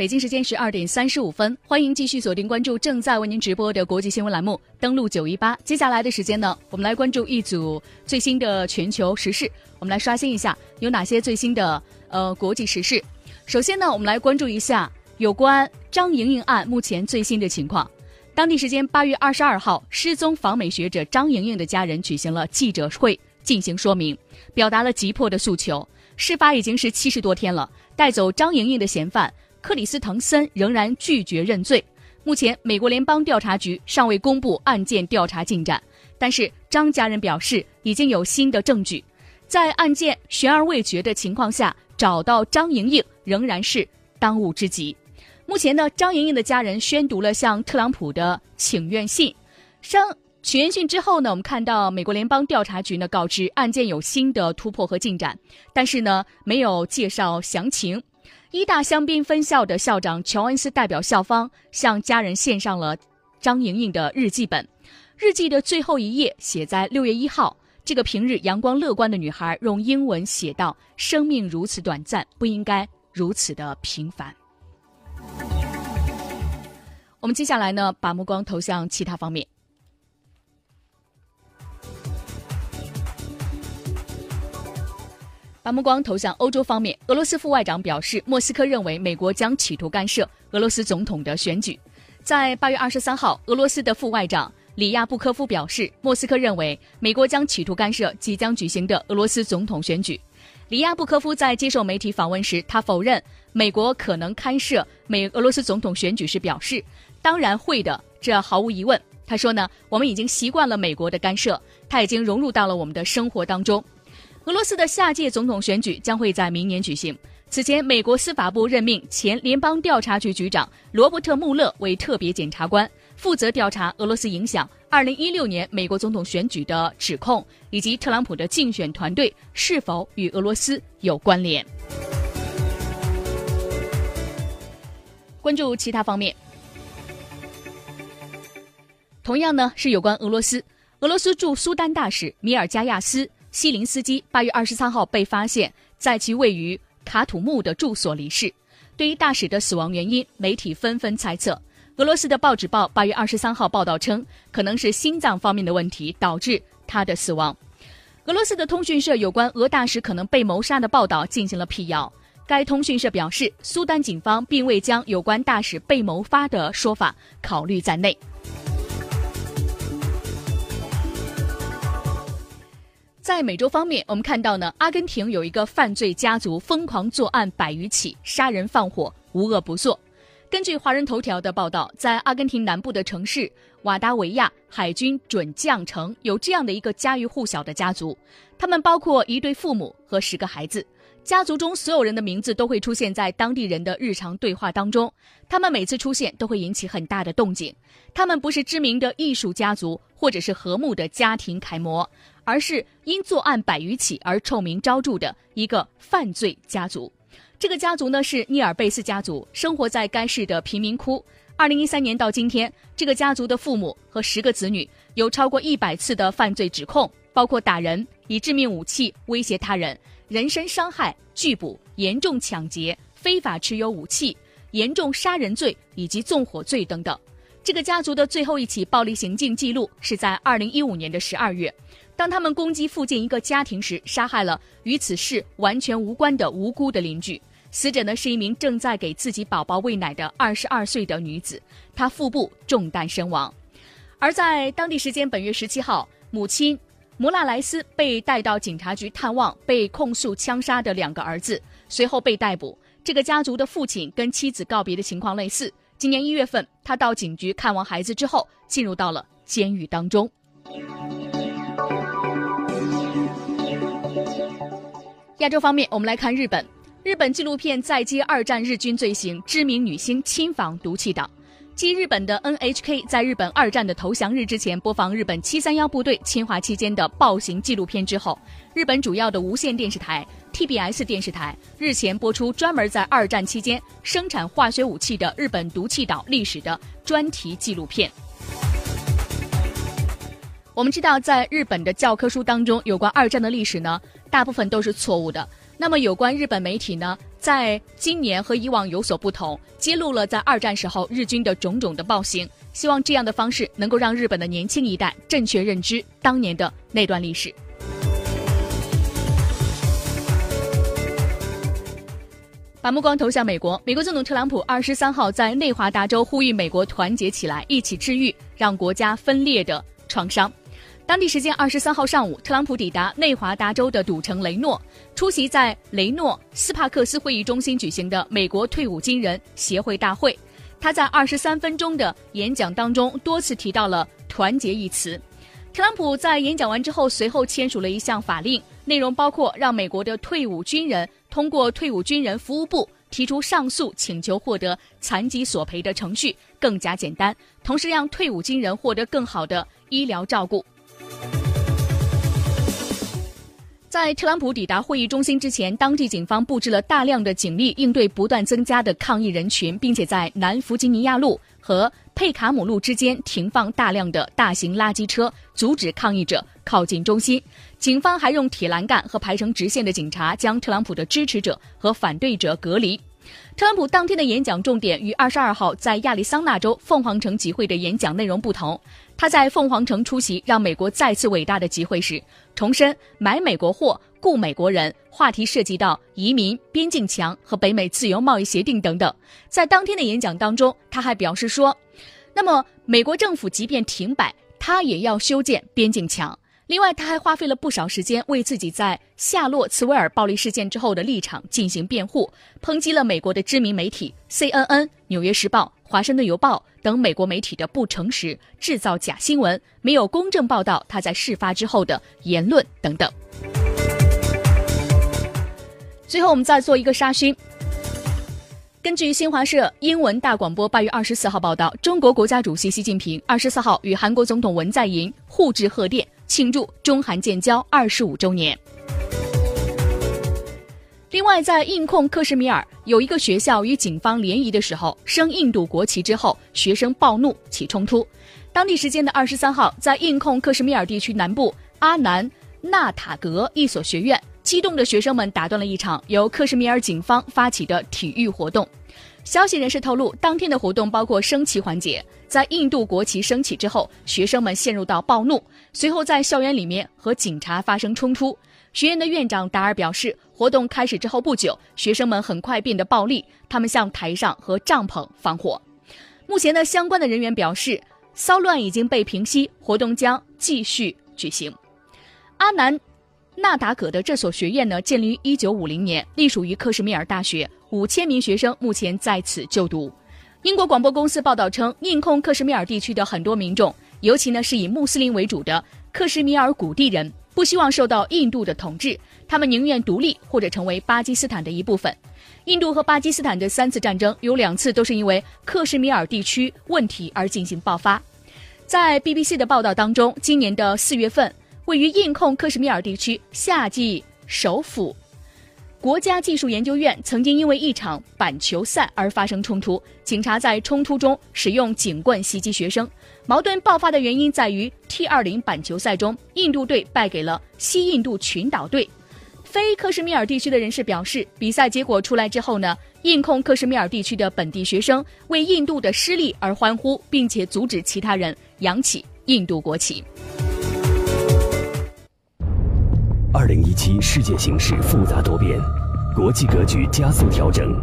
北京时间十二点三十五分，欢迎继续锁定关注正在为您直播的国际新闻栏目，登录九一八。接下来的时间呢，我们来关注一组最新的全球时事。我们来刷新一下有哪些最新的呃国际时事。首先呢，我们来关注一下有关张莹莹案目前最新的情况。当地时间八月二十二号，失踪访美学者张莹莹的家人举行了记者会进行说明，表达了急迫的诉求。事发已经是七十多天了，带走张莹莹的嫌犯。克里斯滕森仍然拒绝认罪。目前，美国联邦调查局尚未公布案件调查进展，但是张家人表示已经有新的证据。在案件悬而未决的情况下，找到张莹莹仍然是当务之急。目前呢，张莹莹的家人宣读了向特朗普的请愿信。上请愿信之后呢，我们看到美国联邦调查局呢告知案件有新的突破和进展，但是呢没有介绍详情。医大香槟分校的校长乔恩斯代表校方向家人献上了张莹莹的日记本。日记的最后一页写在六月一号，这个平日阳光乐观的女孩用英文写道：“生命如此短暂，不应该如此的平凡。”我们接下来呢，把目光投向其他方面。把目光投向欧洲方面，俄罗斯副外长表示，莫斯科认为美国将企图干涉俄罗斯总统的选举。在八月二十三号，俄罗斯的副外长里亚布科夫表示，莫斯科认为美国将企图干涉即将举行的俄罗斯总统选举。里亚布科夫在接受媒体访问时，他否认美国可能干涉美俄罗斯总统选举时表示：“当然会的，这毫无疑问。”他说呢，我们已经习惯了美国的干涉，它已经融入到了我们的生活当中。俄罗斯的下届总统选举将会在明年举行。此前，美国司法部任命前联邦调查局局长罗伯特·穆勒为特别检察官，负责调查俄罗斯影响2016年美国总统选举的指控，以及特朗普的竞选团队是否与俄罗斯有关联。关注其他方面，同样呢是有关俄罗斯。俄罗斯驻苏丹大使米尔加亚斯。西林斯基八月二十三号被发现在其位于卡土木的住所离世。对于大使的死亡原因，媒体纷纷猜测。俄罗斯的报纸报八月二十三号报道称，可能是心脏方面的问题导致他的死亡。俄罗斯的通讯社有关俄大使可能被谋杀的报道进行了辟谣。该通讯社表示，苏丹警方并未将有关大使被谋杀的说法考虑在内。在美洲方面，我们看到呢，阿根廷有一个犯罪家族疯狂作案百余起，杀人放火，无恶不作。根据华人头条的报道，在阿根廷南部的城市瓦达维亚海军准将城，有这样的一个家喻户晓的家族，他们包括一对父母和十个孩子。家族中所有人的名字都会出现在当地人的日常对话当中，他们每次出现都会引起很大的动静。他们不是知名的艺术家族，或者是和睦的家庭楷模，而是因作案百余起而臭名昭著的一个犯罪家族。这个家族呢是尼尔贝斯家族，生活在该市的贫民窟。二零一三年到今天，这个家族的父母和十个子女有超过一百次的犯罪指控，包括打人、以致命武器威胁他人。人身伤害、拒捕、严重抢劫、非法持有武器、严重杀人罪以及纵火罪等等。这个家族的最后一起暴力行径记录是在二零一五年的十二月，当他们攻击附近一个家庭时，杀害了与此事完全无关的无辜的邻居。死者呢是一名正在给自己宝宝喂奶的二十二岁的女子，她腹部中弹身亡。而在当地时间本月十七号，母亲。摩纳莱斯被带到警察局探望被控诉枪杀的两个儿子，随后被逮捕。这个家族的父亲跟妻子告别的情况类似。今年一月份，他到警局看望孩子之后，进入到了监狱当中。亚洲方面，我们来看日本。日本纪录片再揭二战日军罪行，知名女星亲访毒气岛。继日本的 NHK 在日本二战的投降日之前播放日本七三幺部队侵华期间的暴行纪录片之后，日本主要的无线电视台 TBS 电视台日前播出专门在二战期间生产化学武器的日本毒气岛历史的专题纪录片。我们知道，在日本的教科书当中，有关二战的历史呢，大部分都是错误的。那么，有关日本媒体呢，在今年和以往有所不同，揭露了在二战时候日军的种种的暴行。希望这样的方式能够让日本的年轻一代正确认知当年的那段历史。把目光投向美国，美国总统特朗普二十三号在内华达州呼吁美国团结起来，一起治愈让国家分裂的创伤。当地时间二十三号上午，特朗普抵达内华达州的赌城雷诺，出席在雷诺斯帕克斯会议中心举行的美国退伍军人协会大会。他在二十三分钟的演讲当中多次提到了“团结”一词。特朗普在演讲完之后，随后签署了一项法令，内容包括让美国的退伍军人。通过退伍军人服务部提出上诉请求，获得残疾索赔的程序更加简单，同时让退伍军人获得更好的医疗照顾。在特朗普抵达会议中心之前，当地警方布置了大量的警力，应对不断增加的抗议人群，并且在南弗吉尼亚路和佩卡姆路之间停放大量的大型垃圾车，阻止抗议者靠近中心。警方还用铁栏杆和排成直线的警察将特朗普的支持者和反对者隔离。特朗普当天的演讲重点与二十二号在亚利桑那州凤凰城集会的演讲内容不同。他在凤凰城出席让美国再次伟大的集会时，重申买美国货、雇美国人。话题涉及到移民、边境墙和北美自由贸易协定等等。在当天的演讲当中，他还表示说：“那么美国政府即便停摆，他也要修建边境墙。”另外，他还花费了不少时间为自己在夏洛茨威尔暴力事件之后的立场进行辩护，抨击了美国的知名媒体 CNN、纽约时报、华盛顿邮报等美国媒体的不诚实、制造假新闻、没有公正报道他在事发之后的言论等等。最后，我们再做一个沙勋。根据新华社英文大广播八月二十四号报道，中国国家主席习近平二十四号与韩国总统文在寅互致贺电。庆祝中韩建交二十五周年。另外，在印控克什米尔有一个学校与警方联谊的时候升印度国旗之后，学生暴怒起冲突。当地时间的二十三号，在印控克什米尔地区南部阿南纳塔格一所学院，激动的学生们打断了一场由克什米尔警方发起的体育活动。消息人士透露，当天的活动包括升旗环节。在印度国旗升起之后，学生们陷入到暴怒，随后在校园里面和警察发生冲突。学院的院长达尔表示，活动开始之后不久，学生们很快变得暴力，他们向台上和帐篷放火。目前呢，相关的人员表示，骚乱已经被平息，活动将继续举行。阿南纳达葛的这所学院呢，建立于1950年，隶属于克什米尔大学，五千名学生目前在此就读。英国广播公司报道称，印控克什米尔地区的很多民众，尤其呢是以穆斯林为主的克什米尔古地人，不希望受到印度的统治，他们宁愿独立或者成为巴基斯坦的一部分。印度和巴基斯坦的三次战争有两次都是因为克什米尔地区问题而进行爆发。在 BBC 的报道当中，今年的四月份，位于印控克什米尔地区夏季首府。国家技术研究院曾经因为一场板球赛而发生冲突，警察在冲突中使用警棍袭击学生。矛盾爆发的原因在于 T20 板球赛中，印度队败给了西印度群岛队。非克什米尔地区的人士表示，比赛结果出来之后呢，印控克什米尔地区的本地学生为印度的失利而欢呼，并且阻止其他人扬起印度国旗。二零一七世界形势复杂多变，国际格局加速调整。